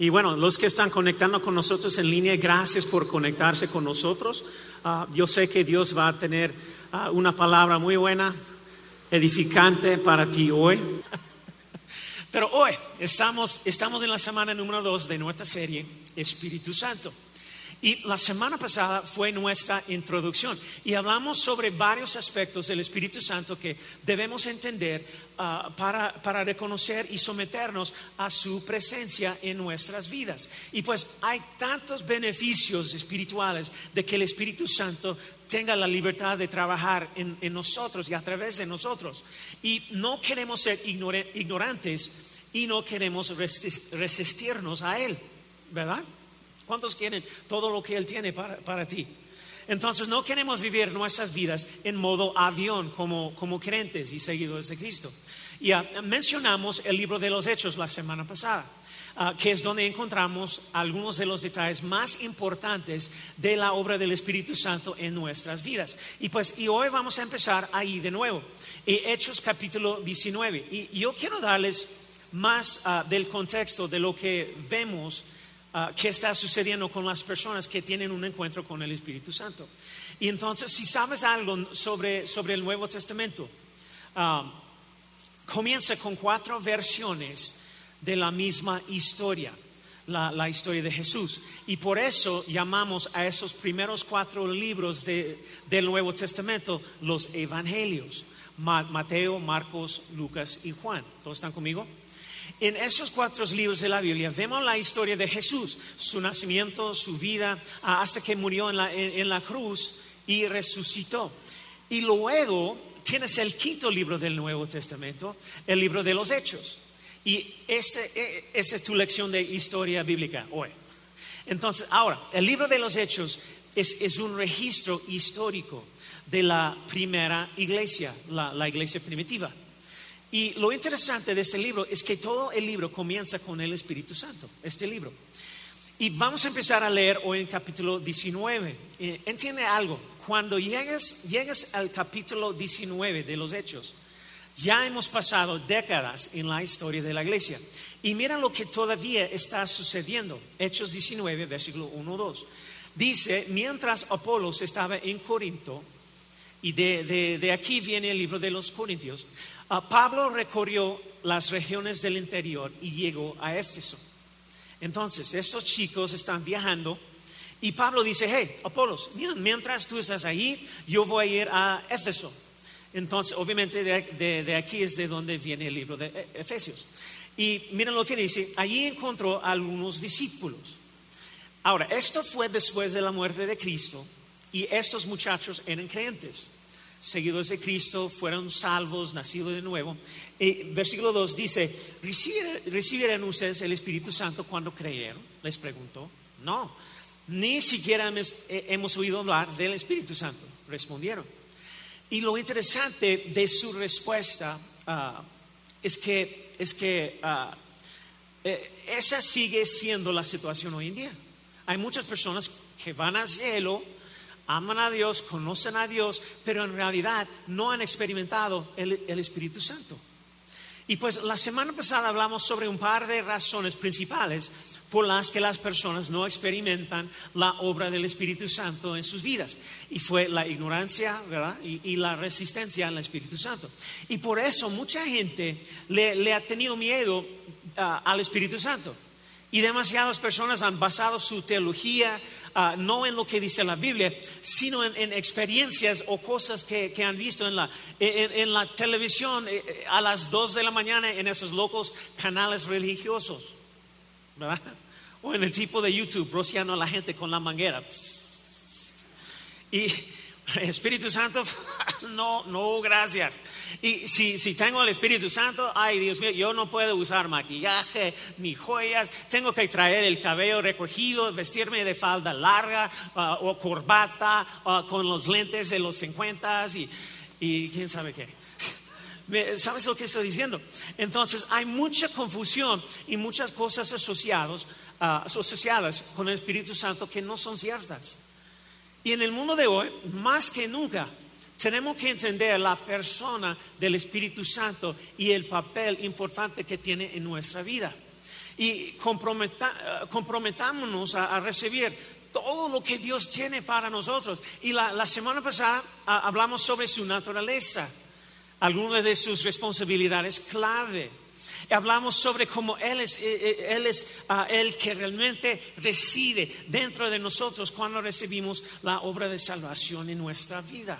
Y bueno, los que están conectando con nosotros en línea, gracias por conectarse con nosotros. Ah, yo sé que Dios va a tener ah, una palabra muy buena, edificante para ti hoy. Pero hoy estamos, estamos en la semana número dos de nuestra serie Espíritu Santo. Y la semana pasada fue nuestra introducción y hablamos sobre varios aspectos del Espíritu Santo que debemos entender ah, para, para, reconocer y someternos a su presencia en nuestras vidas. Y pues hay tantos beneficios espirituales de que el Espíritu Santo tenga la libertad de trabajar en, en nosotros y a través de nosotros. Y no queremos ser ignorantes y no queremos resistirnos a Él, ¿verdad? ¿Cuántos quieren todo lo que Él tiene para, ti? Entonces no queremos vivir nuestras vidas en modo avión como, como creyentes y seguidores de Cristo. Ya mencionamos el libro de los Hechos la semana pasada. Ah, que es donde encontramos algunos de los detalles más importantes de la obra del Espíritu Santo en nuestras vidas. Y pues, y hoy vamos a empezar ahí de nuevo, Hechos capítulo 19. Y yo quiero darles más ah, del contexto de lo que vemos Ah, qué está sucediendo con las personas que tienen un encuentro con el Espíritu Santo. Y entonces, si sabes algo sobre, el Nuevo Testamento, ah, comienza con cuatro versiones de la misma historia. La, historia de Jesús. Y por eso llamamos a esos primeros cuatro libros del Nuevo Testamento los Evangelios. Mateo, Marcos, Lucas y Juan. ¿Todos están conmigo? En esos cuatro libros de la Biblia vemos la historia de Jesús, su nacimiento, su vida, hasta que murió en la, cruz y resucitó. Y luego tienes el quinto libro del Nuevo Testamento, el libro de los Hechos. Y este, e, es tu lección de historia bíblica hoy. Entonces, ahora, el libro de los Hechos es, un registro histórico de la primera iglesia, la iglesia primitiva. Y lo interesante de este libro es que todo el libro comienza con el Espíritu Santo, este libro. Y vamos a empezar a leer hoy en capítulo 19. Eh, entiende algo, cuando llegues, llegues al capítulo 19 de los Hechos, ya hemos pasado décadas en la historia de la iglesia. Y mira lo que todavía está sucediendo. Hechos 19, versículo 1-2. Dice, mientras Apolos estaba en Corinto, y de, de aquí viene el libro de los Corintios, Pablo recorrió las regiones del interior y llegó a Éfeso. Entonces, estos chicos están viajando y Pablo dice, hey, Apolos, mientras tú estás ahí, yo voy a ir a Éfeso. Entonces, obviamente de, aquí es de donde viene el libro de e, Efesios. Y miren lo que dice, allí encontró algunos discípulos. Ahora, esto fue después de la muerte de Cristo y estos muchachos eran creyentes seguidores de Cristo, fueron salvos, nacidos de nuevo. Y versículo 2 dice, ¿recibirán ustedes el Espíritu Santo cuando creyeron? Les preguntó. No, ni siquiera hemos, oído hablar del Espíritu Santo, respondieron. Y lo interesante de su respuesta ah, es que, es que ah, eh, esa sigue siendo la situación hoy en día. Hay muchas personas que van al cielo aman a Dios, conocen a Dios, pero en realidad no han experimentado el, Espíritu Santo. Y pues la semana pasada hablamos sobre un par de razones principales por las que las personas no experimentan la obra del Espíritu Santo en sus vidas. Y fue la ignorancia, ¿verdad? Y, la resistencia al Espíritu Santo. Y por eso mucha gente le, ha tenido miedo ah, al Espíritu Santo. Y demasiadas personas han basado su teología Ah, no en lo que dice la Biblia, sino en, experiencias o cosas que, han visto en la, en, la televisión eh, eh, a las 2 de la mañana en esos locos canales religiosos, ¿verdad? O en el tipo de YouTube, rociando a la gente con la manguera. Y Espíritu Santo, no, no, gracias. Y si, si tengo el Espíritu Santo, ay Dios mío, yo no puedo usar maquillaje ni joyas, tengo que traer el cabello recogido, vestirme de falda larga ah, o corbata ah, con los lentes de los 50 y, y quién sabe qué. ¿Sabes lo que estoy diciendo? Entonces hay mucha confusión y muchas cosas asociadas, ah, asociadas con el Espíritu Santo que no son ciertas. Y en el mundo de hoy, más que nunca, tenemos que entender la persona del Espíritu Santo y el papel importante que tiene en nuestra vida. Y comprometámonos a, recibir todo lo que Dios tiene para nosotros. Y la, semana pasada hablamos sobre su naturaleza, algunas de sus responsabilidades clave hablamos sobre cómo Él es, eh, eh, él es ah, el que realmente reside dentro de nosotros cuando recibimos la obra de salvación en nuestra vida.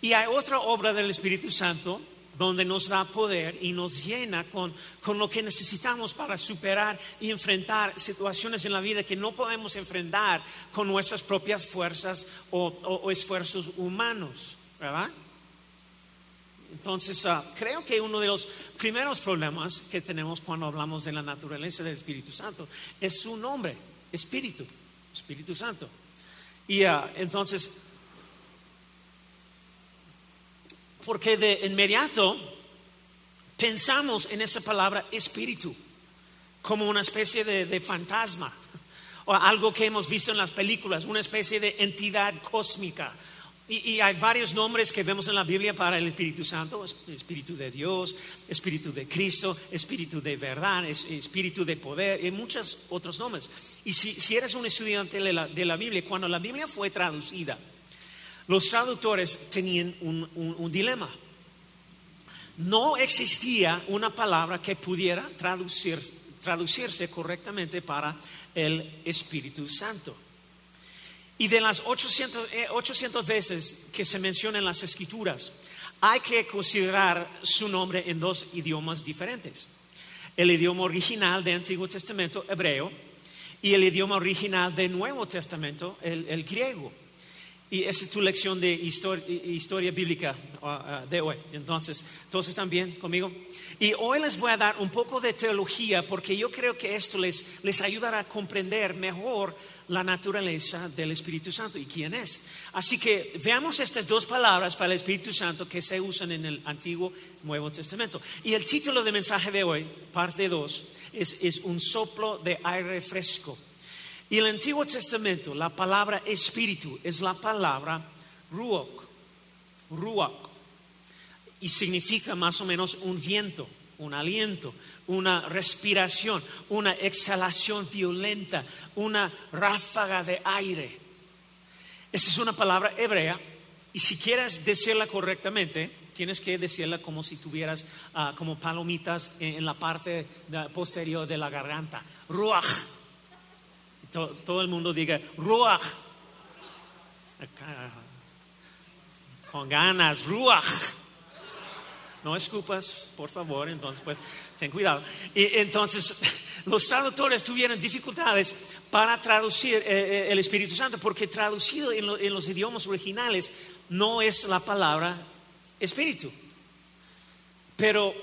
Y hay otra obra del Espíritu Santo donde nos da poder y nos llena con, lo que necesitamos para superar y enfrentar situaciones en la vida que no podemos enfrentar con nuestras propias fuerzas o esfuerzos humanos, ¿verdad? Entonces, ah, creo que uno de los primeros problemas que tenemos cuando hablamos de la naturaleza del Espíritu Santo es su nombre, Espíritu, Espíritu Santo. Y ah, entonces, porque de inmediato pensamos en esa palabra espíritu como una especie de fantasma o algo que hemos visto en las películas, una especie de entidad cósmica y, hay varios nombres que vemos en la Biblia para el Espíritu Santo, Espíritu de Dios, Espíritu de Cristo, Espíritu de verdad, Espíritu de poder y muchos otros nombres. Y si, eres un estudiante de la, Biblia, cuando la Biblia fue traducida, los traductores tenían un, dilema. No existía una palabra que pudiera traducirse correctamente para el Espíritu Santo. Y de las 800, 800 eh, veces que se menciona en las escrituras, hay que considerar su nombre en dos idiomas diferentes. El idioma original del Antiguo Testamento, hebreo, y el idioma original del Nuevo Testamento, el griego. Y esa es tu lección de historia, bíblica uh, uh, de hoy. Entonces, ¿todos están bien conmigo? Y hoy les voy a dar un poco de teología porque yo creo que esto les, les ayudará a comprender mejor la naturaleza del Espíritu Santo y quién es. Así que veamos estas dos palabras para el Espíritu Santo que se usan en el Antiguo Nuevo Testamento. Y el título del mensaje de hoy, parte 2, es, es un soplo de aire fresco. Y el Antiguo Testamento, la palabra espíritu es la palabra ruach, ruach, y significa más o menos un viento, un aliento, una respiración, una exhalación violenta, una ráfaga de aire. Esa es una palabra hebrea y si quieres decirla correctamente, tienes que decirla como si tuvieras ah, como palomitas en, la parte posterior de la garganta. Ruach todo, el mundo diga, Ruach. Con ganas, Ruach. No escupas, por favor, entonces pues ten cuidado. Y entonces los traductores tuvieron dificultades para traducir eh, eh, el Espíritu Santo, porque traducido en, en los idiomas originales no es la palabra Espíritu. Pero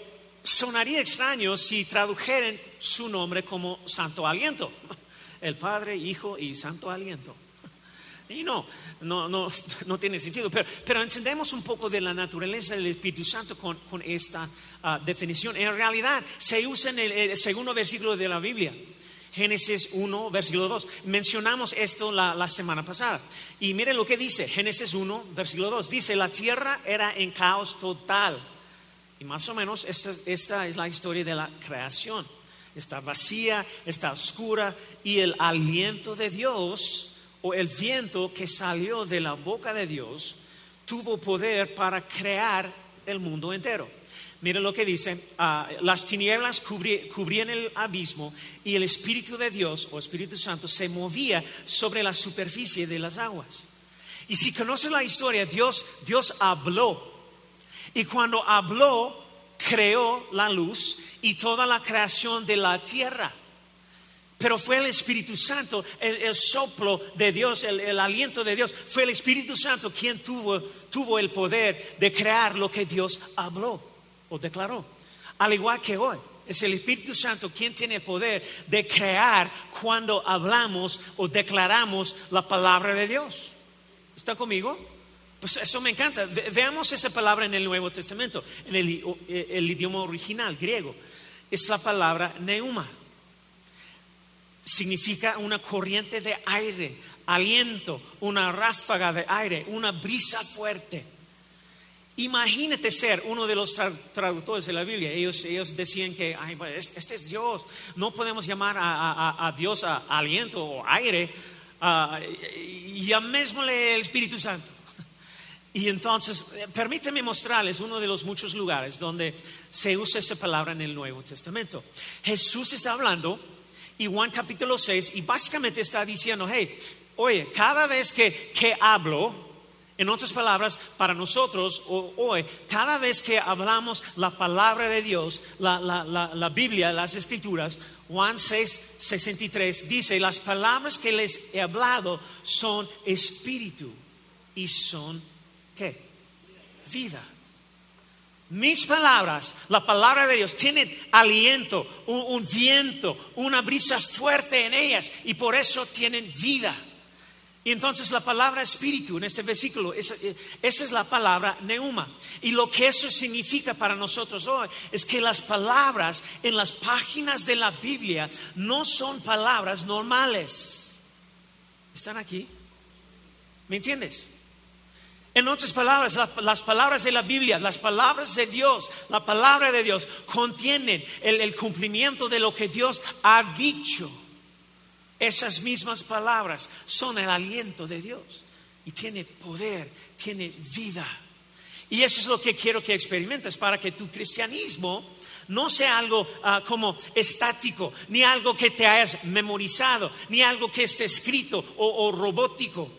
sonaría extraño si tradujeran su nombre como Santo Aliento el Padre, Hijo y Santo Aliento. Y no, no, no, no tiene sentido, pero, pero, entendemos un poco de la naturaleza del Espíritu Santo con, con esta ah, definición. En realidad se usa en el, segundo versículo de la Biblia. Génesis 1, versículo 2. Mencionamos esto la, la, semana pasada. Y miren lo que dice, Génesis 1, versículo 2. Dice, la tierra era en caos total. Y más o menos esta, esta es la historia de la creación está vacía, está oscura y el aliento de Dios o el viento que salió de la boca de Dios tuvo poder para crear el mundo entero. Miren lo que dice, ah, las tinieblas cubrían el abismo y el Espíritu de Dios o Espíritu Santo se movía sobre la superficie de las aguas. Y si conoces la historia, Dios, Dios habló. Y cuando habló, creó la luz y toda la creación de la tierra. Pero fue el Espíritu Santo, el, soplo de Dios, el, aliento de Dios. Fue el Espíritu Santo quien tuvo, tuvo el poder de crear lo que Dios habló o declaró. Al igual que hoy. Es el Espíritu Santo quien tiene el poder de crear cuando hablamos o declaramos la palabra de Dios. ¿Está conmigo? Pues eso me encanta. Veamos esa palabra en el Nuevo Testamento, en el, el idioma original griego. Es la palabra neuma. Significa una corriente de aire, aliento, una ráfaga de aire, una brisa fuerte. Imagínate ser uno de los traductores de la Biblia. Ellos, ellos decían que este es Dios. No podemos llamar a, Dios a, aliento o aire. y llamémosle el Espíritu Santo. Y entonces, permíteme mostrarles uno de los muchos lugares donde se usa esa palabra en el Nuevo Testamento. Jesús está hablando, y Juan capítulo 6, y básicamente está diciendo, hey, oye, cada vez que, que hablo, en otras palabras, para nosotros hoy, cada vez que hablamos la palabra de Dios, la, Biblia, las Escrituras, Juan 6, 63 dice, las palabras que les he hablado son espíritu y son, ¿qué? Vida. Mis palabras, la palabra de Dios, tienen aliento, un viento, una brisa fuerte en ellas y por eso tienen vida. Y entonces la palabra espíritu en este versículo, esa, eh, esa, es la palabra neuma. Y lo que eso significa para nosotros hoy es que las palabras en las páginas de la Biblia no son palabras normales. ¿Están aquí? ¿Me entiendes? En otras palabras, las, palabras de la Biblia, las palabras de Dios, la palabra de Dios contienen el cumplimiento de lo que Dios ha dicho. Esas mismas palabras son el aliento de Dios y tiene poder, tiene vida. Y eso es lo que quiero que experimentes para que tu cristianismo no sea algo ah, como estático, ni algo que te hayas memorizado, ni algo que esté escrito o, o robótico.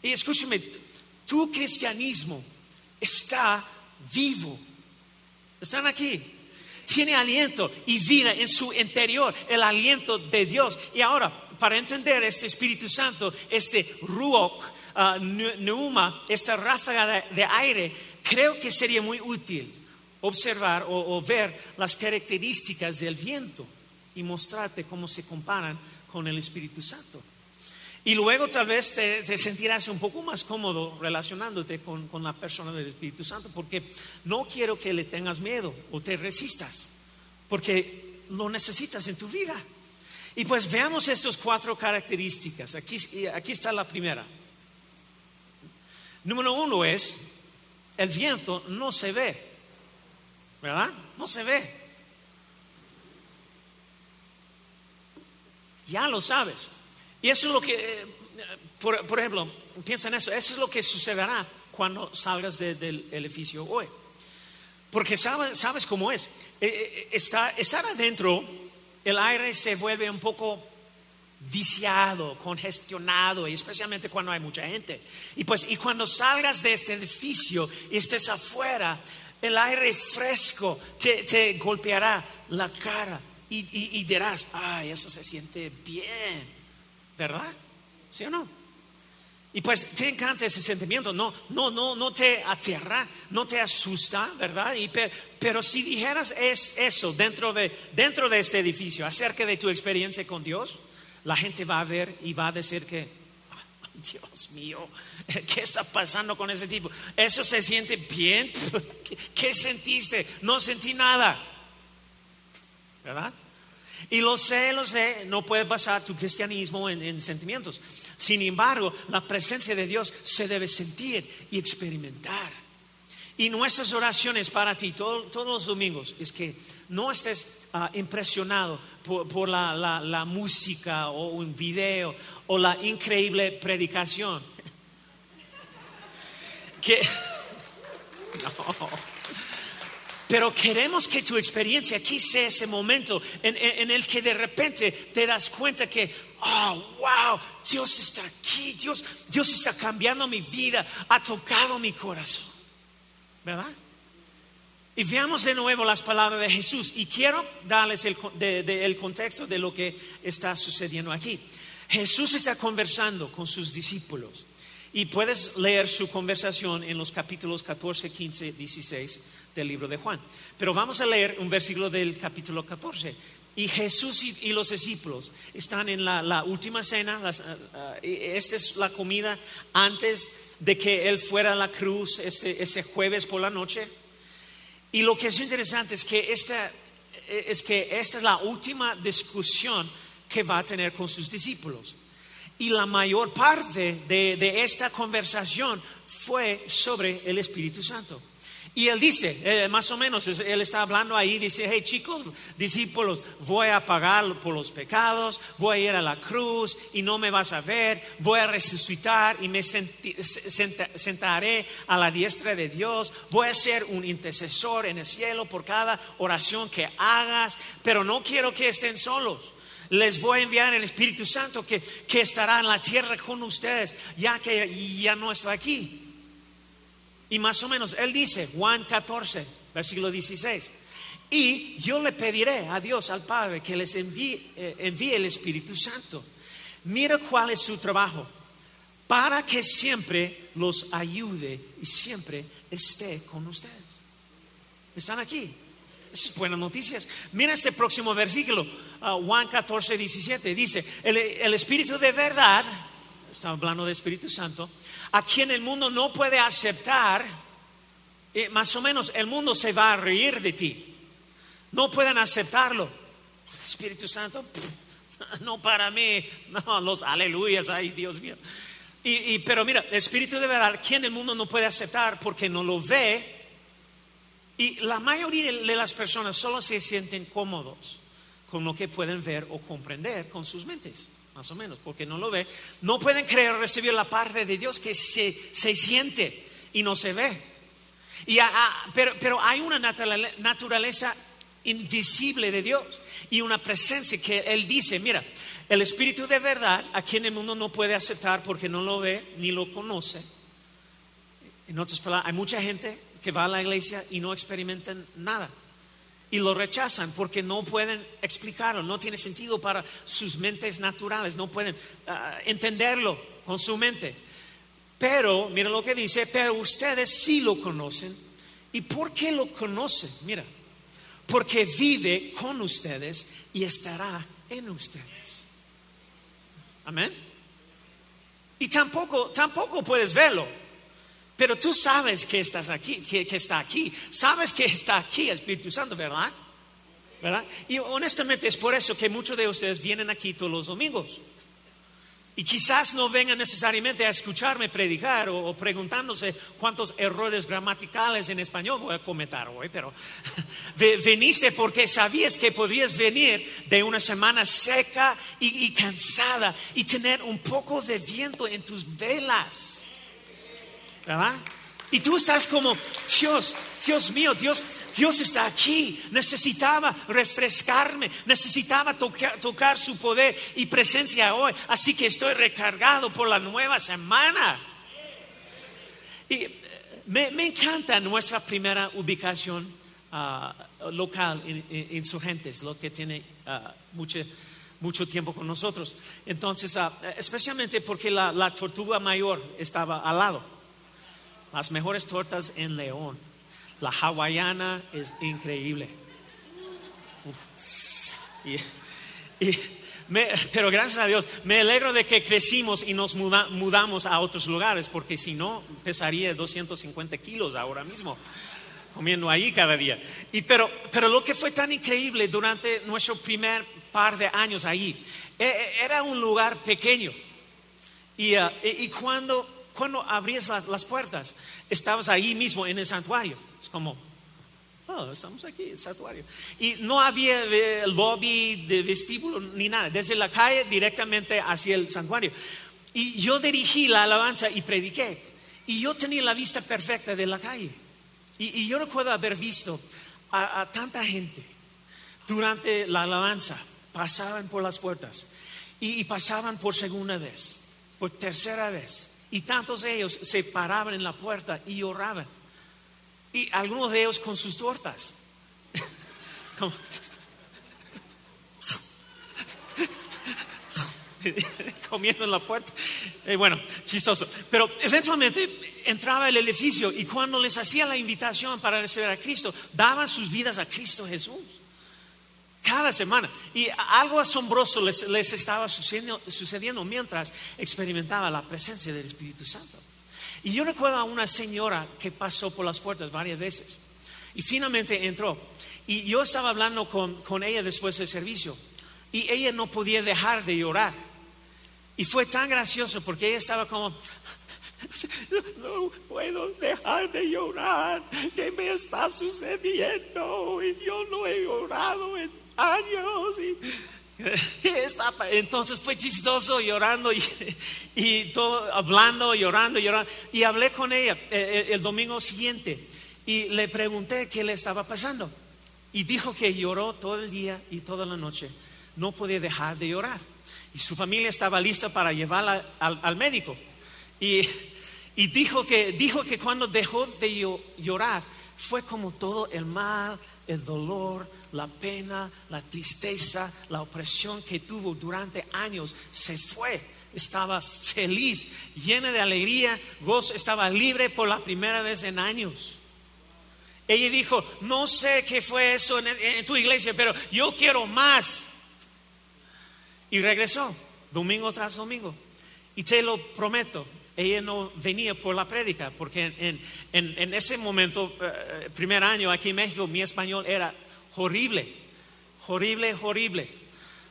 Y escúchame, tu cristianismo está vivo. Están aquí tiene aliento y vida en su interior, el aliento de Dios. Y ahora, para entender este Espíritu Santo, este Ruach, uh, Neuma, esta ráfaga de, aire, creo que sería muy útil observar o, ver las características del viento y mostrarte cómo se comparan con el Espíritu Santo. Y luego tal vez te, sentirás un poco más cómodo relacionándote con, la persona del Espíritu Santo, porque no quiero que le tengas miedo o te resistas, porque lo necesitas en tu vida. Y pues veamos estas cuatro características. Aquí, aquí está la primera. Número uno es, el viento no se ve, ¿verdad? No se ve. Ya lo sabes. Y eso es lo que, eh, por, ejemplo, piensa en eso, eso es lo que sucederá cuando salgas del edificio hoy. Porque sabes, sabes cómo es. Eh, eh, está, estar adentro, el aire se vuelve un poco viciado, congestionado, y especialmente cuando hay mucha gente. Y pues, y cuando salgas de este edificio y estés afuera, el aire fresco te, golpeará la cara y, y dirás, ay, eso se siente bien. ¿Verdad? ¿Sí o no? Y pues te encanta ese sentimiento, no, no, no, no te aterra, no te asusta, ¿verdad? pero, si dijeras es eso dentro de, dentro de este edificio acerca de tu experiencia con Dios, la gente va a ver y va a decir que, Dios mío, ¿qué está pasando con ese tipo? ¿Eso se siente bien? ¿Qué sentiste? No sentí nada, ¿verdad? Y lo sé, lo sé, no puede basar tu cristianismo en, sentimientos. Sin embargo, la presencia de Dios se debe sentir y experimentar. Y nuestras oraciones para ti todos los domingos es que no estés ah, impresionado por, la, música o un video o la increíble predicación. que no. Pero queremos que tu experiencia aquí sea ese momento en, el que de repente te das cuenta que, oh, wow, Dios está aquí, Dios, Dios está cambiando mi vida, ha tocado mi corazón. ¿Verdad? Y veamos de nuevo las palabras de Jesús. Y quiero darles el, el contexto de lo que está sucediendo aquí. Jesús está conversando con sus discípulos. Y puedes leer su conversación en los capítulos 14, 15, 16 del libro de Juan. Pero vamos a leer un versículo del capítulo 14. Y Jesús y, los discípulos están en la, última cena. Eh, eh, esta es la comida antes de que Él fuera a la cruz ese, jueves por la noche. Y lo que es interesante es que esta es, que esta es la última discusión que va a tener con sus discípulos. Y la mayor parte de, esta conversación fue sobre el Espíritu Santo. Y él dice, eh, más o menos, él está hablando ahí, dice, hey chicos, discípulos, voy a pagar por los pecados, voy a ir a la cruz y no me vas a ver, voy a resucitar y me sentaré a la diestra de Dios, voy a ser un intercesor en el cielo por cada oración que hagas, pero no quiero que estén solos les voy a enviar el Espíritu Santo que, estará en la tierra con ustedes, ya que ya no está aquí. Y más o menos, él dice, Juan 14, versículo 16, y yo le pediré a Dios, al Padre, que les envíe, eh, envíe el Espíritu Santo. Mira cuál es su trabajo, para que siempre los ayude y siempre esté con ustedes. Están aquí. Esas es buenas noticias. Mira este próximo versículo, uh, Juan 14, 17. Dice, el, Espíritu de verdad, está hablando de Espíritu Santo, a quien el mundo no puede aceptar, eh, más o menos el mundo se va a reír de ti. No pueden aceptarlo. Espíritu Santo, no para mí, no, los aleluyas, ay Dios mío. Y, pero mira, el Espíritu de verdad, quien el mundo no puede aceptar porque no lo ve, y la mayoría de las personas solo se sienten cómodos con lo que pueden ver o comprender con sus mentes, más o menos, porque no lo ve. No pueden creer recibir la parte de Dios que se, siente y no se ve. Y pero, pero hay una naturaleza invisible de Dios y una presencia que Él dice, mira, el Espíritu de verdad, a quien el mundo no puede aceptar porque no lo ve ni lo conoce. En otras palabras, hay mucha gente que va a la iglesia y no experimentan nada. Y lo rechazan porque no pueden explicarlo, no tiene sentido para sus mentes naturales, no pueden ah, entenderlo con su mente. Pero, mira lo que dice, pero ustedes sí lo conocen. ¿Y por qué lo conocen? Mira, porque vive con ustedes y estará en ustedes. Amén. Y tampoco, tampoco puedes verlo. Pero tú sabes que estás aquí, que, está aquí. Sabes que está aquí el Espíritu Santo, ¿verdad? ¿verdad? Y honestamente es por eso que muchos de ustedes vienen aquí todos los domingos. Y quizás no vengan necesariamente a escucharme predicar o, preguntándose cuántos errores gramaticales en español voy a cometer hoy, pero veniste porque sabías que podrías venir de una semana seca y cansada y tener un poco de viento en tus velas. ¿Verdad? Y tú estás como, Dios, Dios mío, Dios, Dios está aquí. Necesitaba refrescarme, necesitaba tocar, su poder y presencia hoy. Así que estoy recargado por la nueva semana. Y eh, me, encanta nuestra primera ubicación ah, local en, Insurgentes, lo que tiene ah, mucho, mucho tiempo con nosotros. Entonces, ah, especialmente porque la tortuga mayor estaba al lado las mejores tortas en León. La hawaiana es increíble. pero gracias a Dios, me alegro de que crecimos y nos mudamos a otros lugares, porque si no, pesaría 250 kilos ahora mismo, comiendo ahí cada día. Y, pero, pero lo que fue tan increíble durante nuestro primer par de años ahí, e, e, era un lugar pequeño. Y, uh, y cuando cuando abrías las, puertas, estabas ahí mismo en el santuario. Es como, oh, estamos aquí, el santuario. Y no había eh, lobby de vestíbulo ni nada, desde la calle directamente hacia el santuario. Y yo dirigí la alabanza y prediqué. Y yo tenía la vista perfecta de la calle. Y, yo recuerdo haber visto a, tanta gente durante la alabanza, pasaban por las puertas y pasaban por segunda vez, por tercera vez y tantos de ellos se paraban en la puerta y oraban. y algunos de ellos con sus tortas. Comiendo en la puerta. Eh, bueno, chistoso. Pero eventualmente entraba al edificio y cuando les hacía la invitación para recibir a Cristo, daban sus vidas a Cristo Jesús. Cada semana. Y algo asombroso les, estaba sucediendo, sucediendo mientras experimentaba la presencia del Espíritu Santo. Y yo recuerdo a una señora que pasó por las puertas varias veces. Y finalmente entró. Y yo estaba hablando con, con ella después del servicio. Y ella no podía dejar de llorar. Y fue tan gracioso porque ella estaba como, no puedo dejar de llorar. ¿Qué me está sucediendo? Y yo no he llorado en años. Y, ¿Qué está pa-?" Entonces fue chistoso llorando y, y todo, hablando, llorando, llorando. Y hablé con ella eh, el, el domingo siguiente y le pregunté qué le estaba pasando. Y dijo que lloró todo el día y toda la noche. No podía dejar de llorar. Y su familia estaba lista para llevarla al, al médico. Y, y dijo, que, dijo que cuando dejó de llo- llorar fue como todo el mal, el dolor, la pena, la tristeza, la opresión que tuvo durante años se fue. Estaba feliz, llena de alegría, gozo, estaba libre por la primera vez en años. Ella dijo, no sé qué fue eso en, tu iglesia, pero yo quiero más. Y regresó, domingo tras domingo. Y te lo prometo, ella no venía por la prédica, porque en, en- en ese momento, eh, primer año aquí en México, mi español era horrible, horrible, horrible.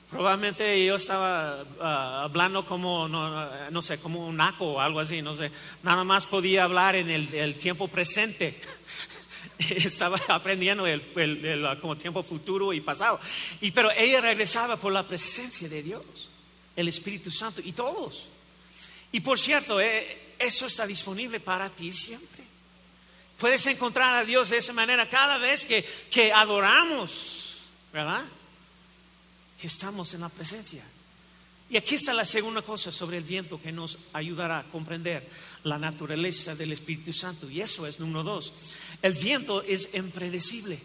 Probablemente yo estaba ah, hablando como, no, sé, como un naco o algo así, no sé. Nada más podía hablar en el, tiempo presente. estaba aprendiendo el- el, ah, como tiempo futuro y pasado. Y, pero ella regresaba por la presencia de Dios, el Espíritu Santo y todos. Y por cierto, eh, eso está disponible para ti siempre. Puedes encontrar a Dios de esa manera cada vez que, que adoramos, ¿verdad? Que estamos en la presencia. Y aquí está la segunda cosa sobre el viento que nos ayudará a comprender la naturaleza del Espíritu Santo. Y eso es número dos. El viento es impredecible.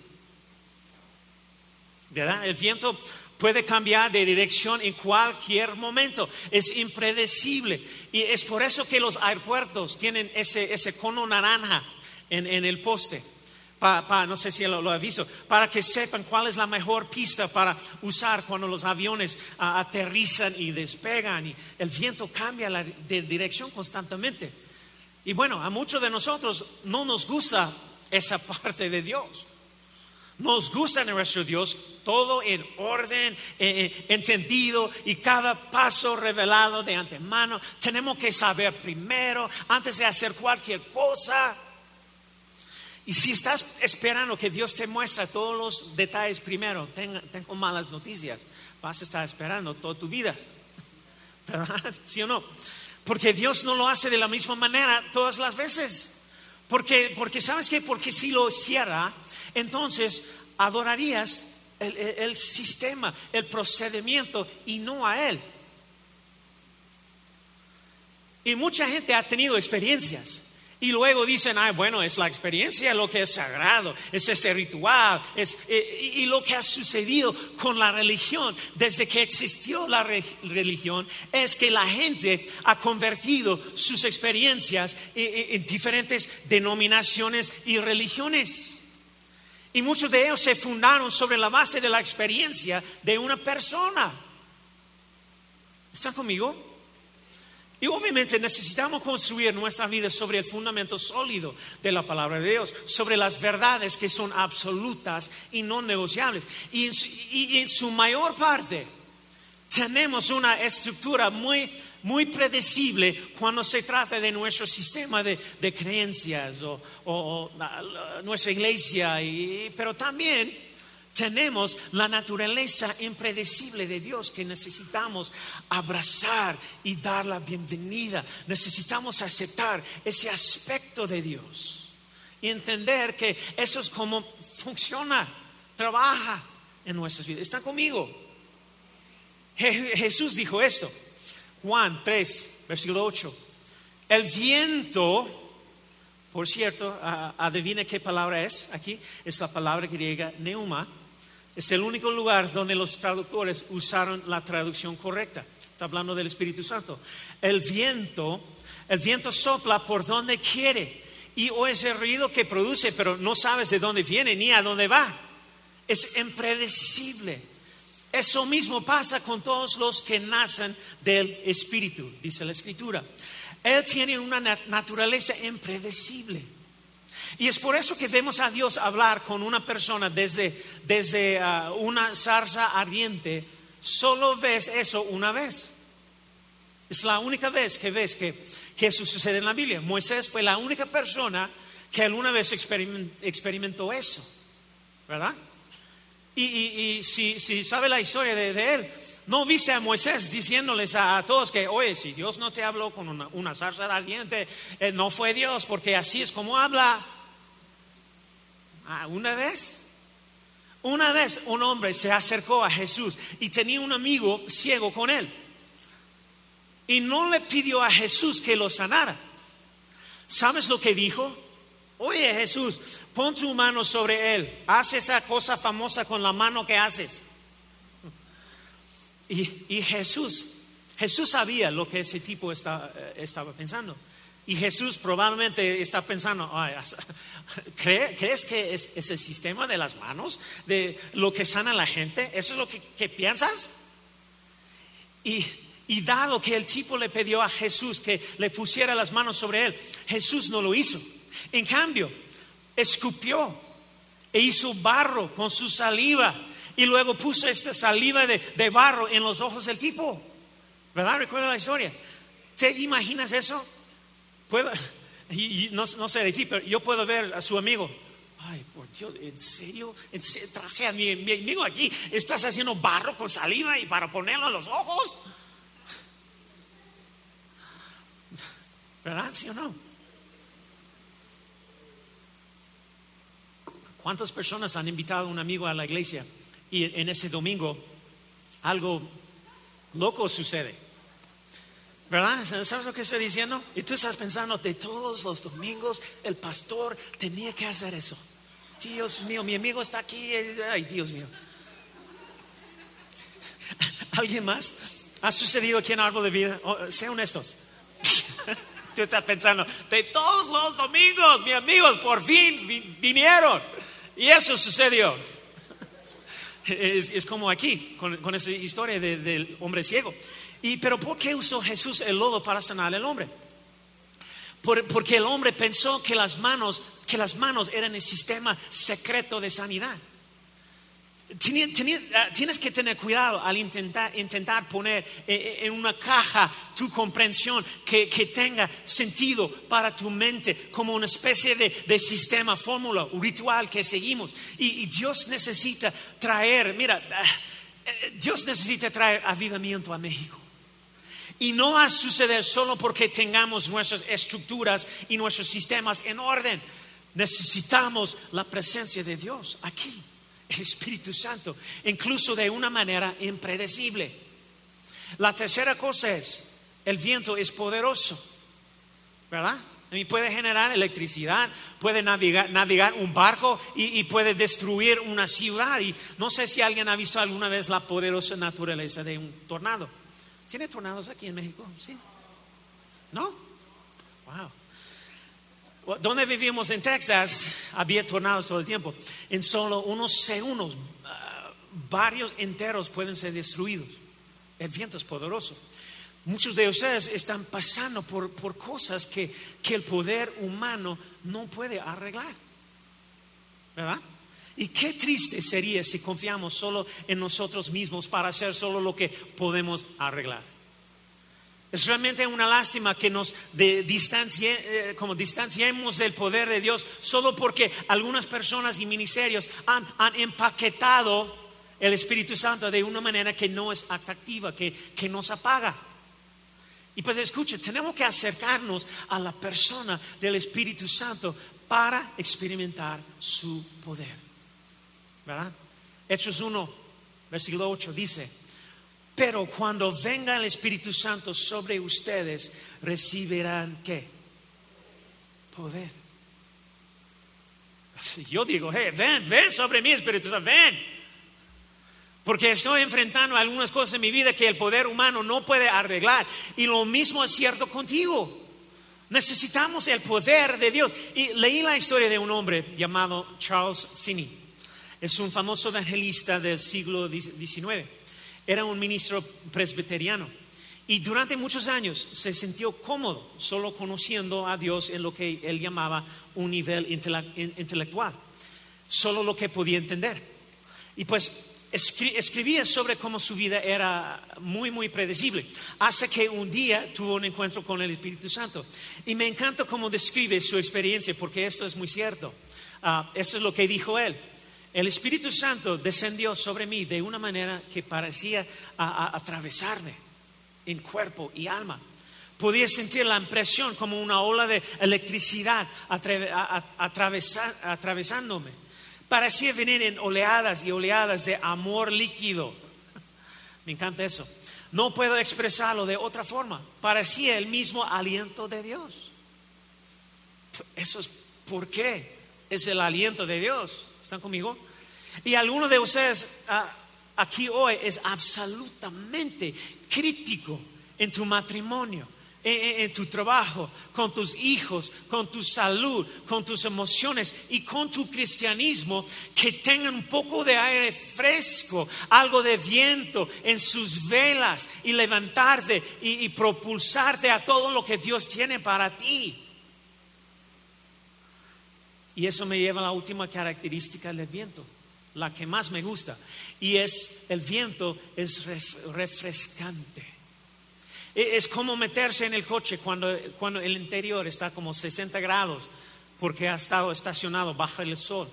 ¿Verdad? El viento puede cambiar de dirección en cualquier momento. Es impredecible. Y es por eso que los aeropuertos tienen ese, ese cono naranja en, en el poste. Pa- pa- no sé si lo, lo ha visto, para que sepan cuál es la mejor pista para usar cuando los aviones ah, aterrizan y despegan y el viento cambia la, de dirección constantemente. Y bueno, a muchos de nosotros no nos gusta esa parte de Dios. Nos gusta nuestro Dios todo en orden, eh, eh, entendido y cada paso revelado de antemano. Tenemos que saber primero, antes de hacer cualquier cosa. Y si estás esperando que Dios te muestre todos los detalles primero, tengo malas noticias. Vas a estar esperando toda tu vida. ¿Verdad? ¿Sí o no? Porque Dios no lo hace de la misma manera todas las veces. Porque, porque ¿sabes qué? Porque si lo hiciera, entonces adorarías el sistema, el procedimiento y no a Él. Y mucha gente ha tenido experiencias. Y luego dicen, ah, bueno, es la experiencia lo que es sagrado, es este ritual, es, eh, y, lo que ha sucedido con la religión desde que existió la re- religión es que la gente ha convertido sus experiencias en, en- en diferentes denominaciones y religiones. Y muchos de ellos se fundaron sobre la base de la experiencia de una persona. ¿Están conmigo? Y obviamente necesitamos construir nuestra vida sobre el fundamento sólido de la palabra de Dios, sobre las verdades que son absolutas y no negociables. Y en su, mayor parte tenemos una estructura muy, muy predecible cuando se trata de nuestro sistema de, de creencias o, o- nuestra iglesia, pero también tenemos la naturaleza impredecible de Dios que necesitamos abrazar y dar la bienvenida. Necesitamos aceptar ese aspecto de Dios y entender que eso es como funciona, trabaja en nuestras vidas. ¿Están conmigo? Je- Jesús dijo esto, Juan 3, versículo 8. El viento por cierto, ah, adivine qué palabra es aquí. Es la palabra griega neuma. Es el único lugar donde los traductores usaron la traducción correcta. Está hablando del Espíritu Santo. El viento, el viento sopla por donde quiere y oyes el ruido que produce, pero no sabes de dónde viene ni a dónde va. Es impredecible. Eso mismo pasa con todos los que nacen del Espíritu, dice la Escritura. Él tiene una naturaleza impredecible. Y es por eso que vemos a Dios hablar con una persona desde, desde ah, una zarza ardiente. Solo ves eso una vez. Es la única vez que ves que, que eso sucede en la Biblia. Moisés fue la única persona que alguna vez experimentó eso. ¿Verdad? Y, si, si, sabe la historia de, él, no viste a Moisés diciéndoles a, todos que, oye, si Dios no te habló con una, una zarza ardiente, eh, no fue Dios, porque así es como habla. Ah, una vez, una vez un hombre se acercó a Jesús y tenía un amigo ciego con él. Y no le pidió a Jesús que lo sanara. ¿Sabes lo que dijo? Oye Jesús, pon tu mano sobre él. Haz esa cosa famosa con la mano que haces. Y, Jesús, Jesús sabía lo que ese tipo eh, estaba pensando. Y Jesús probablemente está pensando, ¿crees que es, el sistema de las manos, de lo que sana a la gente? ¿Eso es lo que, piensas? Y, dado que el tipo le pidió a Jesús que le pusiera las manos sobre él, Jesús no lo hizo. En cambio, escupió e hizo barro con su saliva y luego puso esta saliva de, barro en los ojos del tipo. ¿Verdad? Recuerda la historia. ¿Te imaginas eso? Puedo, y, no, sé de ti, pero yo puedo ver a su amigo. Ay, por Dios, ¿en serio? Traje a mi, mi, amigo aquí. ¿Estás haciendo barro con saliva y para ponerlo en los ojos? ¿Verdad? ¿Sí o no? ¿Cuántas personas han invitado a un amigo a la iglesia y en ese domingo algo loco sucede. ¿Verdad? ¿Sabes lo que estoy diciendo? Y tú estás pensando, de todos los domingos el pastor tenía que hacer eso. Dios mío, mi amigo está aquí. Ay, Dios mío. ¿Alguien más? ¿Ha sucedido aquí en Árbol de Vida? Oh, sean honestos. tú estás pensando, de todos los domingos, mis amigos por fin vinieron. Y eso sucedió. Es, como aquí, con, esa historia del hombre ciego. Y, pero ¿por qué usó Jesús el lodo para sanar al hombre? porque el hombre pensó que las manos, que las manos eran el sistema secreto de sanidad. Ah, tienes que tener cuidado al intentar, intentar poner eh, eh, en una caja tu comprensión que, tenga sentido para tu mente como una especie de, sistema, fórmula, ritual que seguimos. Y, Dios necesita traer, mira, ah, eh, Dios necesita traer avivamiento a México. Y no va a suceder solo porque tengamos nuestras estructuras y nuestros sistemas en orden. Necesitamos la presencia de Dios aquí el Espíritu Santo, incluso de una manera impredecible. La tercera cosa es, el viento es poderoso, ¿verdad? Y puede generar electricidad, puede navegar, un barco y, puede destruir una ciudad. Y no sé si alguien ha visto alguna vez la poderosa naturaleza de un tornado. ¿Tiene tornados aquí en México? Sí. ¿No? Wow. Donde vivimos en Texas había tornados todo el tiempo. En solo unos segundos, ah, varios enteros pueden ser destruidos. El viento es poderoso. Muchos de ustedes están pasando por, cosas que, que el poder humano no puede arreglar. ¿Verdad? Y qué triste sería si confiamos solo en nosotros mismos para hacer solo lo que podemos arreglar. Es realmente una lástima que nos eh, como distanciemos del poder de Dios solo porque algunas personas y ministerios han, empaquetado el Espíritu Santo de una manera que no es atractiva, que, que nos apaga. Y pues escuche, tenemos que acercarnos a la persona del Espíritu Santo para experimentar su poder. Hechos 1, versículo 8 dice, pero cuando venga el Espíritu Santo sobre ustedes, recibirán qué? Poder. Yo digo, hey, ven, ven sobre mí, Espíritu Santo, ven. Porque estoy enfrentando algunas cosas en mi vida que el poder humano no puede arreglar. Y lo mismo es cierto contigo. Necesitamos el poder de Dios. Y leí la historia de un hombre llamado Charles Finney. Es un famoso evangelista del siglo XIX. Era un ministro presbiteriano. Y durante muchos años se sintió cómodo solo conociendo a Dios en lo que él llamaba un nivel intelectual, solo lo que podía entender. Y pues escribía sobre cómo su vida era muy, muy predecible, hasta que un día tuvo un encuentro con el Espíritu Santo. Y me encanta cómo describe su experiencia, porque esto es muy cierto. Uh, eso es lo que dijo él. El Espíritu Santo descendió sobre mí de una manera que parecía atravesarme en cuerpo y alma. Podía sentir la impresión como una ola de electricidad atravesándome. Parecía venir en oleadas y oleadas de amor líquido. Me encanta eso. No puedo expresarlo de otra forma. Parecía el mismo aliento de Dios. Eso es por qué es el aliento de Dios. ¿Están conmigo? Y alguno de ustedes ah, aquí hoy es absolutamente crítico en tu matrimonio, en, tu trabajo, con tus hijos, con tu salud, con tus emociones y con tu cristianismo, que tengan un poco de aire fresco, algo de viento en sus velas y levantarte y, y propulsarte a todo lo que Dios tiene para ti. Y eso me lleva a la última característica del viento la que más me gusta, y es el viento es refrescante. E, es como meterse en el coche cuando, cuando el interior está como 60 grados porque ha estado estacionado bajo el sol.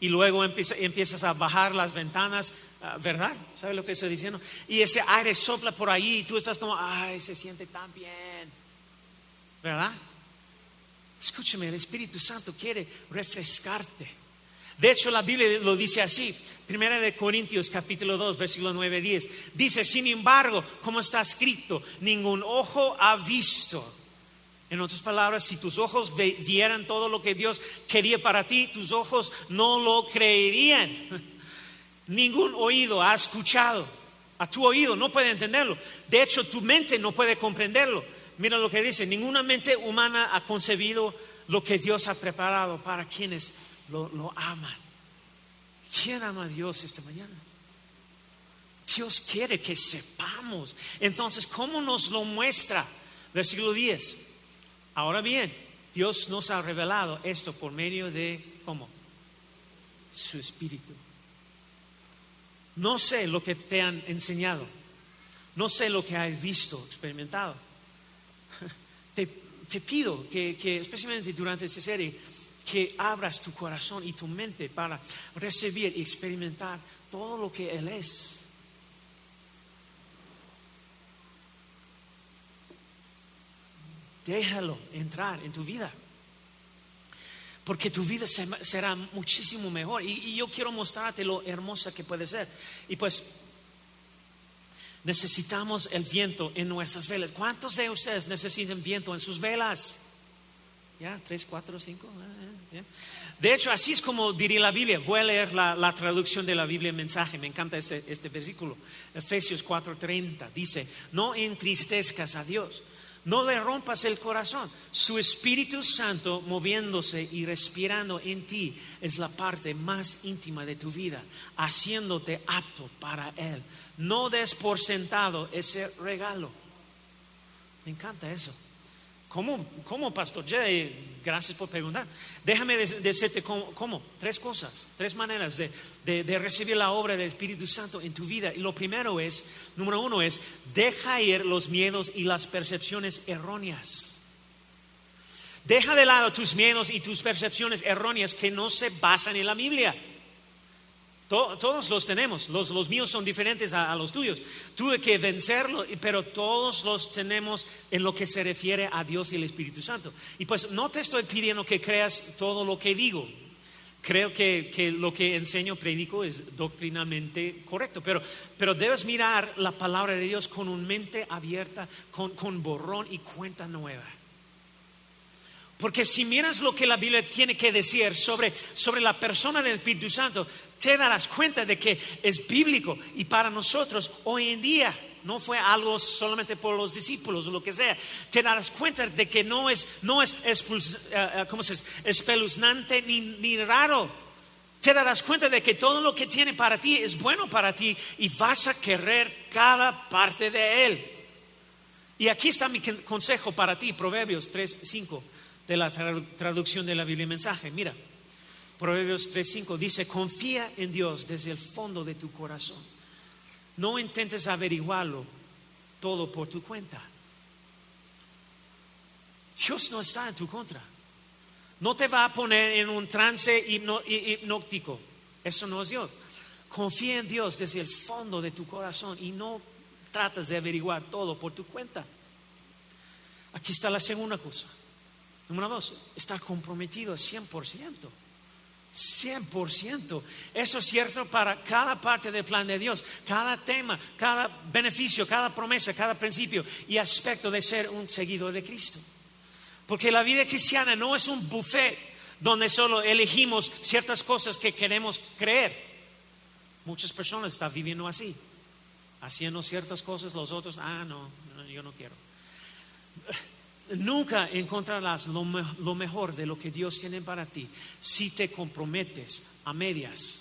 Y luego empiezas a bajar las ventanas, ah, ¿verdad? ¿Sabes lo que estoy diciendo? Y ese aire sopla por ahí y tú estás como, ay, se siente tan bien. ¿Verdad? Escúchame, el Espíritu Santo quiere refrescarte. De hecho, la Biblia lo dice así. Primera de Corintios capítulo 2, versículo 9, 10. Dice, sin embargo, como está escrito, ningún ojo ha visto. En otras palabras, si tus ojos vieran todo lo que Dios quería para ti, tus ojos no lo creerían. Ningún oído ha escuchado. A tu oído no puede entenderlo. De hecho, tu mente no puede comprenderlo. Mira lo que dice, ninguna mente humana ha concebido lo que Dios ha preparado para quienes lo, aman. ¿Quién ama a Dios esta mañana? Dios quiere que sepamos. Entonces, ¿cómo nos lo muestra? Versículo 10. Ahora bien, Dios nos ha revelado esto por medio de, ¿cómo? Su espíritu. No sé lo que te han enseñado. No sé lo que has visto, experimentado. Te, pido que, que, especialmente durante esta serie, que abras tu corazón y tu mente para recibir y experimentar todo lo que Él es. Déjalo entrar en tu vida. Porque tu vida será muchísimo mejor. Y, y yo quiero mostrarte lo hermosa que puede ser. Y pues necesitamos el viento en nuestras velas. ¿Cuántos de ustedes necesitan viento en sus velas? ¿Ya? ¿Tres, cuatro, cinco? Ah, de hecho, así es como diría la Biblia. Voy a leer la, traducción de la Biblia en mensaje. Me encanta este, este versículo. Efesios 4:30 dice, no entristezcas a Dios. No le rompas el corazón. Su Espíritu Santo moviéndose y respirando en ti es la parte más íntima de tu vida, haciéndote apto para Él. No des por sentado ese regalo. Me encanta eso. ¿Cómo, cómo Pastor Jay? Gracias por preguntar. Déjame decirte cómo, Tres cosas, tres maneras de, de, recibir la obra del Espíritu Santo en tu vida. Y lo primero es, número uno es, deja ir los miedos y las percepciones erróneas. Deja de lado tus miedos y tus percepciones erróneas que no se basan en la Biblia todos los tenemos, los, míos son diferentes a, los tuyos. Tuve que vencerlo, pero todos los tenemos en lo que se refiere a Dios y el Espíritu Santo. Y pues no te estoy pidiendo que creas todo lo que digo. Creo que, lo que enseño, predico, es doctrinalmente correcto, pero, pero debes mirar la palabra de Dios con una mente abierta, con, con borrón y cuenta nueva. Porque si miras lo que la Biblia tiene que decir sobre, sobre la persona del Espíritu Santo, te darás cuenta de que es bíblico y para nosotros hoy en día no fue algo solamente por los discípulos o lo que sea. Te darás cuenta de que no es, no es expuls, uh, ¿cómo se dice? espeluznante ni, ni raro. Te darás cuenta de que todo lo que tiene para ti es bueno para ti y vas a querer cada parte de él. Y aquí está mi consejo para ti, Proverbios 3, 5 de la traducción de la Biblia mensaje. Mira, Proverbios 3:5 dice, confía en Dios desde el fondo de tu corazón. No intentes averiguarlo todo por tu cuenta. Dios no está en tu contra. No te va a poner en un trance hipnótico. Eso no es Dios. Confía en Dios desde el fondo de tu corazón y no tratas de averiguar todo por tu cuenta. Aquí está la segunda cosa. Número dos, estar comprometido 100%. 100%. Eso es cierto para cada parte del plan de Dios, cada tema, cada beneficio, cada promesa, cada principio y aspecto de ser un seguidor de Cristo. Porque la vida cristiana no es un buffet donde solo elegimos ciertas cosas que queremos creer. Muchas personas están viviendo así, haciendo ciertas cosas, los otros, ah, no, yo no quiero nunca encontrarás lo, mejor de lo que Dios tiene para ti si te comprometes a medias.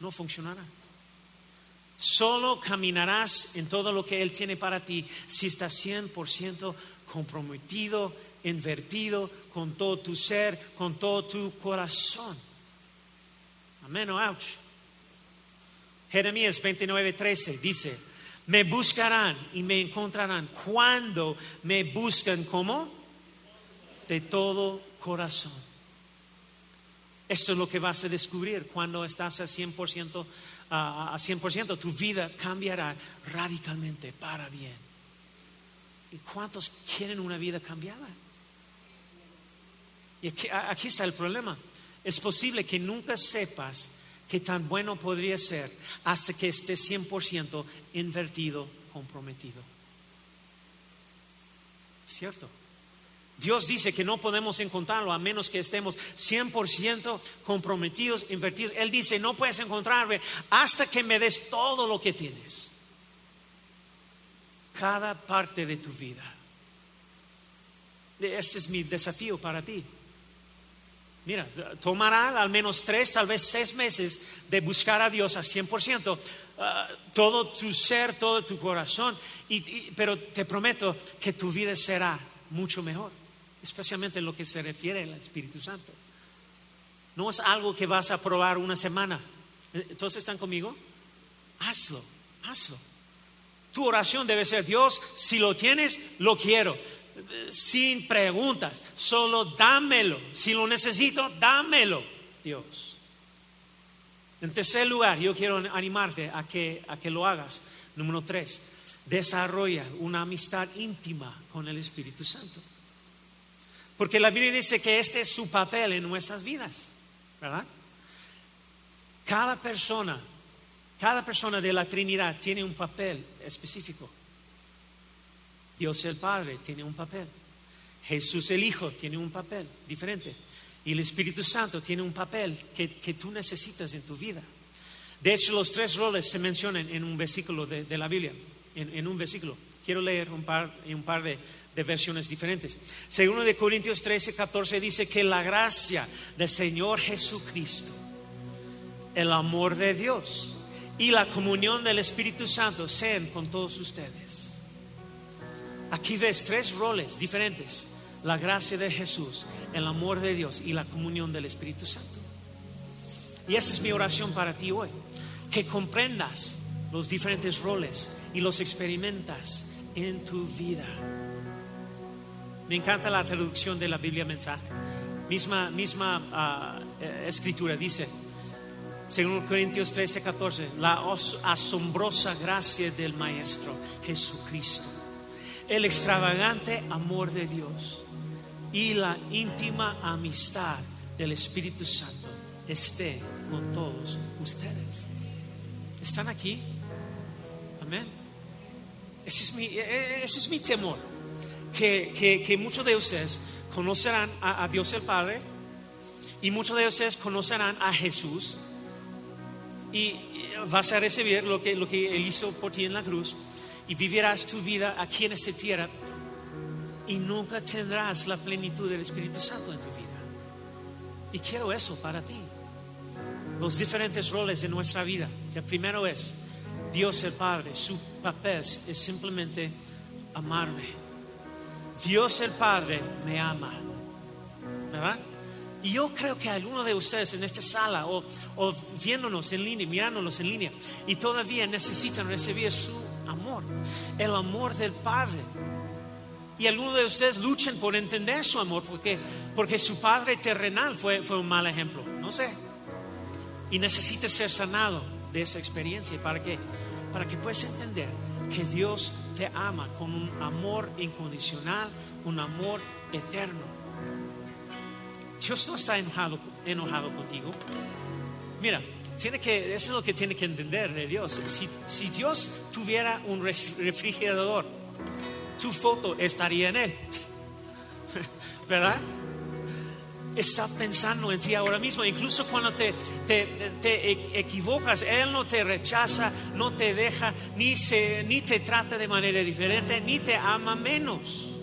No funcionará. Solo caminarás en todo lo que Él tiene para ti si estás 100% comprometido, invertido con todo tu ser, con todo tu corazón. Amén ouch. Jeremías 29:13 dice, me buscarán y me encontrarán cuando me buscan como de todo corazón. Esto es lo que vas a descubrir cuando estás a 100%, a 100%, tu vida cambiará radicalmente para bien. ¿Y cuántos quieren una vida cambiada? Y aquí, aquí está el problema. Es posible que nunca sepas qué tan bueno podría ser hasta que esté 100% invertido, comprometido. ¿Cierto? Dios dice que no podemos encontrarlo a menos que estemos 100% comprometidos, invertidos. Él dice, no puedes encontrarme hasta que me des todo lo que tienes. Cada parte de tu vida. Este es mi desafío para ti. Mira, tomará al menos tres, tal vez seis meses de buscar a Dios a 100%, ah, todo tu ser, todo tu corazón, pero te prometo que tu vida será mucho mejor, especialmente en lo que se refiere al Espíritu Santo. No es algo que vas a probar una semana. ¿Entonces están conmigo? Hazlo, hazlo. Tu oración debe ser, Dios, si lo tienes, lo quiero sin preguntas, solo dámelo. Si lo necesito, dámelo, Dios. En tercer lugar, yo quiero animarte a que, a que lo hagas. Número tres, desarrolla una amistad íntima con el Espíritu Santo. Porque la Biblia dice que este es su papel en nuestras vidas, ¿verdad? Cada persona, cada persona de la Trinidad tiene un papel específico. Dios el Padre tiene un papel. Jesús el Hijo tiene un papel diferente. Y el Espíritu Santo tiene un papel que, tú necesitas en tu vida. De hecho, los tres roles se mencionan en un versículo de, la Biblia. En, un versículo. Quiero leer un par, un par de, de versiones diferentes. Segundo de Corintios 13, 14 dice que la gracia del Señor Jesucristo, el amor de Dios y la comunión del Espíritu Santo sean con todos ustedes. Aquí ves tres roles diferentes. La gracia de Jesús, el amor de Dios y la comunión del Espíritu Santo. Y esa es mi oración para ti hoy. Que comprendas los diferentes roles y los experimentas en tu vida. Me encanta la traducción de la Biblia mensaje. Misma, misma ah, eh, escritura dice, según Corintios 13, 14, la asombrosa gracia del Maestro Jesucristo el extravagante amor de Dios y la íntima amistad del Espíritu Santo esté con todos ustedes. ¿Están aquí? Amén. Ese es mi, e, e, ese es mi temor. Que, que, muchos de ustedes conocerán a, a Dios el Padre y muchos de ustedes conocerán a Jesús y vas a recibir lo que, lo que Él hizo por ti en la cruz y vivirás tu vida aquí en esta tierra y nunca tendrás la plenitud del Espíritu Santo en tu vida. Y quiero eso para ti. Los diferentes roles de nuestra vida. El primero es Dios el Padre. Su papel es simplemente amarme. Dios el Padre me ama. ¿Verdad? Y yo creo que alguno de ustedes en esta sala o, o, viéndonos en línea, mirándonos en línea, y todavía necesitan recibir su el amor del Padre. Y algunos de ustedes luchen por entender su amor porque, porque su padre terrenal fue, fue un mal ejemplo. No sé. Y necesitas ser sanado de esa experiencia para que, para que puedas entender que Dios te ama con un amor incondicional, un amor eterno. Dios no está enojado, enojado contigo. Mira, que, eso es lo que tiene que entender de Dios. Si, si Dios tuviera un refrigerador, tu foto estaría en él. ¿Verdad? Está pensando en ti ahora mismo. Incluso cuando te, te, te, equivocas, Él no te rechaza, no te deja, ni, se, ni te trata de manera diferente, ni te ama menos.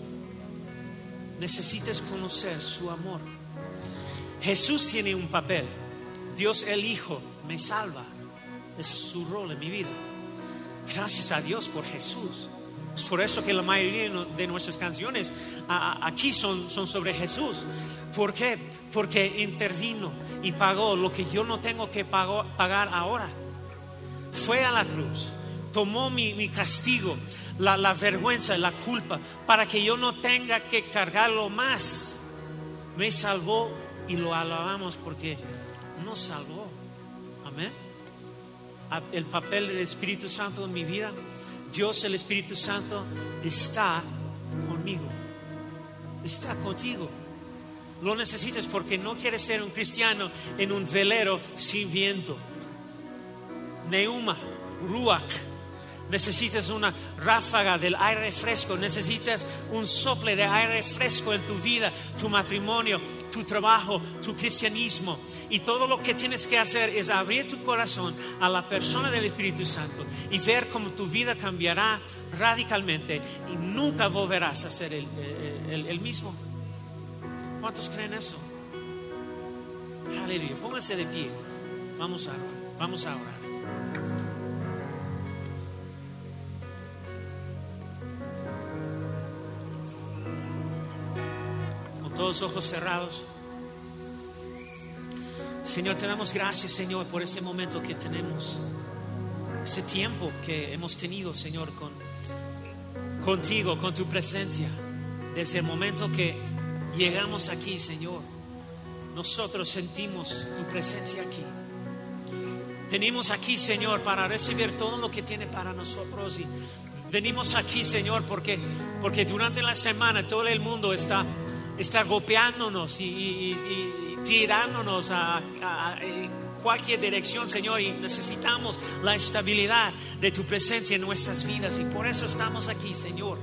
Necesitas conocer su amor. Jesús tiene un papel. Dios el Hijo me salva. Es su rol en mi vida. Gracias a Dios por Jesús. Es por eso que la mayoría de nuestras canciones aquí son, son sobre Jesús. ¿Por qué? Porque intervino y pagó lo que yo no tengo que pagar ahora. Fue a la cruz, tomó mi, castigo, la, la vergüenza, la culpa, para que yo no tenga que cargarlo más. Me salvó y lo alabamos porque nos salvó. Amén. El papel del Espíritu Santo en mi vida Dios el Espíritu Santo está conmigo, está contigo. Lo necesitas porque no quieres ser un cristiano en un velero sin viento. Neuma, ruach necesitas una ráfaga del aire fresco, necesitas un sople de aire fresco en tu vida, tu matrimonio, tu trabajo, tu cristianismo. Y todo lo que tienes que hacer es abrir tu corazón a la persona del Espíritu Santo y ver cómo tu vida cambiará radicalmente y nunca volverás a ser el, el, mismo. ¿Cuántos creen eso? Aleluya. Pónganse de pie. Vamos a, vamos a orar. Todos ojos cerrados. Señor, te damos gracias, Señor, por este momento que tenemos, este tiempo que hemos tenido, Señor, con, contigo, con tu presencia, desde el momento que llegamos aquí, Señor. Nosotros sentimos tu presencia aquí. Venimos aquí, Señor, para recibir todo lo que tiene para nosotros y venimos aquí, Señor, porque, porque durante la semana todo el mundo está está golpeándonos y, tirándonos a, cualquier dirección, Señor, y necesitamos la estabilidad de tu presencia en nuestras vidas. Y por eso estamos aquí, Señor,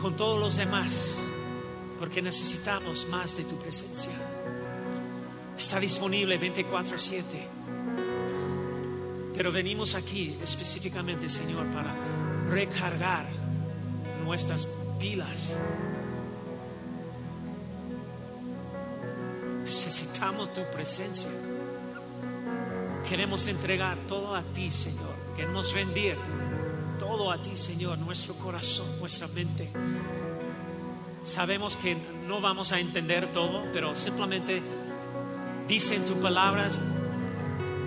con todos los demás, porque necesitamos más de tu presencia. Está disponible 24/7. Pero venimos aquí específicamente, Señor, para recargar nuestras pilas necesitamos tu presencia. Queremos entregar todo a ti, Señor. Queremos rendir todo a ti, Señor, nuestro corazón, nuestra mente. Sabemos que no vamos a entender todo, pero simplemente dicen tus palabras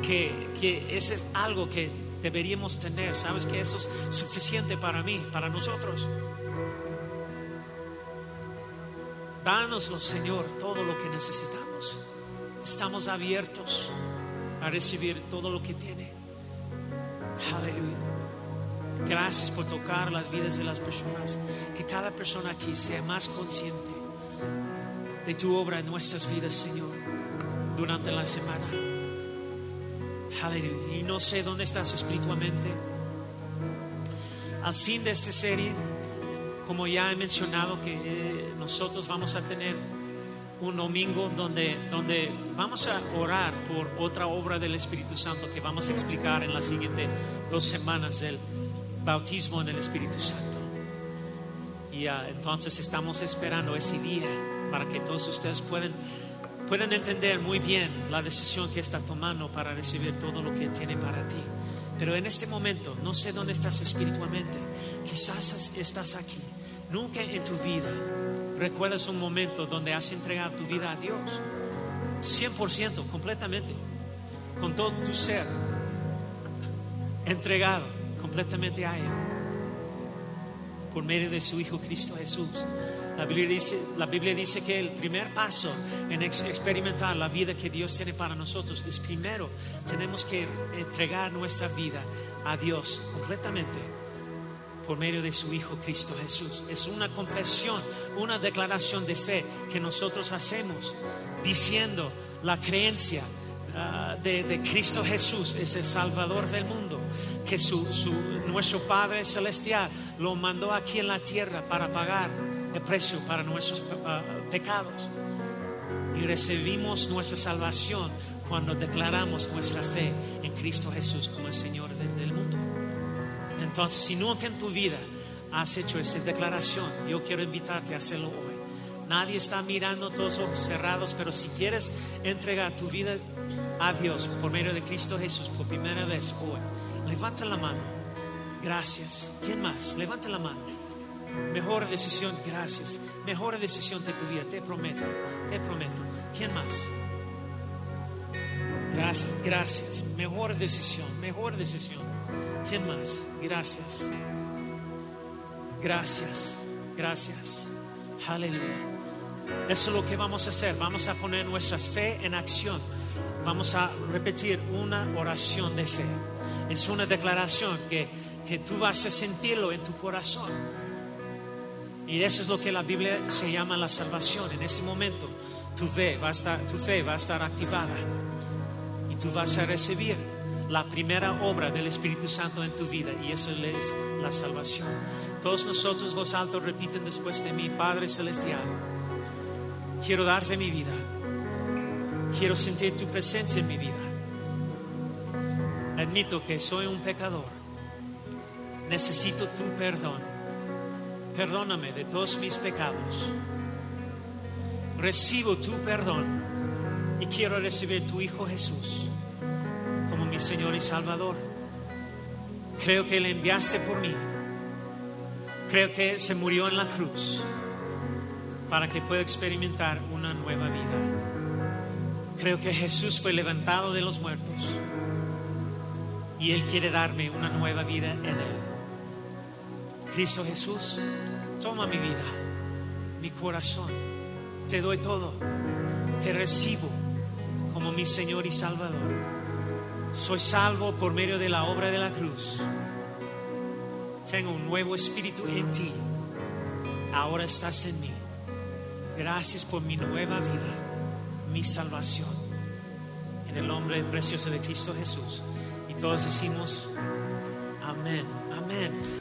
que, que ese es algo que deberíamos tener. Sabes que eso es suficiente para mí, para nosotros. Dánoslo, Señor, todo lo que necesitamos. Estamos abiertos a recibir todo lo que tiene. Aleluya. Gracias por tocar las vidas de las personas. Que cada persona aquí sea más consciente de tu obra en nuestras vidas, Señor, durante la semana. Aleluya. Y no sé dónde estás espiritualmente. Al fin de esta serie como ya he mencionado, que eh, nosotros vamos a tener un domingo donde, donde vamos a orar por otra obra del Espíritu Santo que vamos a explicar en las siguientes dos semanas del bautismo en el Espíritu Santo. Y ah, entonces estamos esperando ese día para que todos ustedes puedan, puedan entender muy bien la decisión que está tomando para recibir todo lo que tiene para ti. Pero en este momento, no sé dónde estás espiritualmente, quizás estás aquí. Nunca en tu vida recuerdas un momento donde has entregado tu vida a Dios. 100%, completamente, con todo tu ser, entregado completamente a Él, por medio de su Hijo Cristo Jesús. La Biblia, dice, la Biblia dice que el primer paso en experimentar la vida que Dios tiene para nosotros es primero tenemos que entregar nuestra vida a Dios completamente por medio de su Hijo Cristo Jesús. Es una confesión, una declaración de fe que nosotros hacemos diciendo la creencia ah, de, Cristo Jesús es el Salvador del mundo, que su, nuestro Padre Celestial lo mandó aquí en la tierra para pagar el precio para nuestros ah, pecados. Y recibimos nuestra salvación cuando declaramos nuestra fe en Cristo Jesús como el Señor del. Entonces, si nunca en tu vida has hecho esta declaración, yo quiero invitarte a hacerlo hoy. Nadie está mirando todos ojos cerrados, pero si quieres entregar tu vida a Dios por medio de Cristo Jesús por primera vez hoy, levanta la mano. Gracias. ¿Quién más? Levanta la mano. Mejor decisión, gracias. Mejor decisión de tu vida, te prometo, te prometo. ¿Quién más? Gracias, gracias. Mejor decisión, mejor decisión. ¿Quién más? Gracias. Gracias, gracias. Aleluya. Eso es lo que vamos a hacer. Vamos a poner nuestra fe en acción. Vamos a repetir una oración de fe. Es una declaración que, que tú vas a sentirlo en tu corazón. Y eso es lo que la Biblia se llama la salvación. En ese momento tu fe va a estar, tu fe va a estar activada y tú vas a recibir la primera obra del Espíritu Santo en tu vida y eso es la salvación. Todos nosotros, los altos, repiten después de mí, Padre Celestial, quiero darte mi vida, quiero sentir tu presencia en mi vida. Admito que soy un pecador, necesito tu perdón, perdóname de todos mis pecados, recibo tu perdón y quiero recibir tu Hijo Jesús mi Señor y Salvador. Creo que le enviaste por mí. Creo que se murió en la cruz para que pueda experimentar una nueva vida. Creo que Jesús fue levantado de los muertos y Él quiere darme una nueva vida en Él. Cristo Jesús, toma mi vida, mi corazón, te doy todo, te recibo como mi Señor y Salvador. Soy salvo por medio de la obra de la cruz. Tengo un nuevo espíritu en ti. Ahora estás en mí. Gracias por mi nueva vida, mi salvación. En el nombre precioso de Cristo Jesús. Y todos decimos, amén, amén.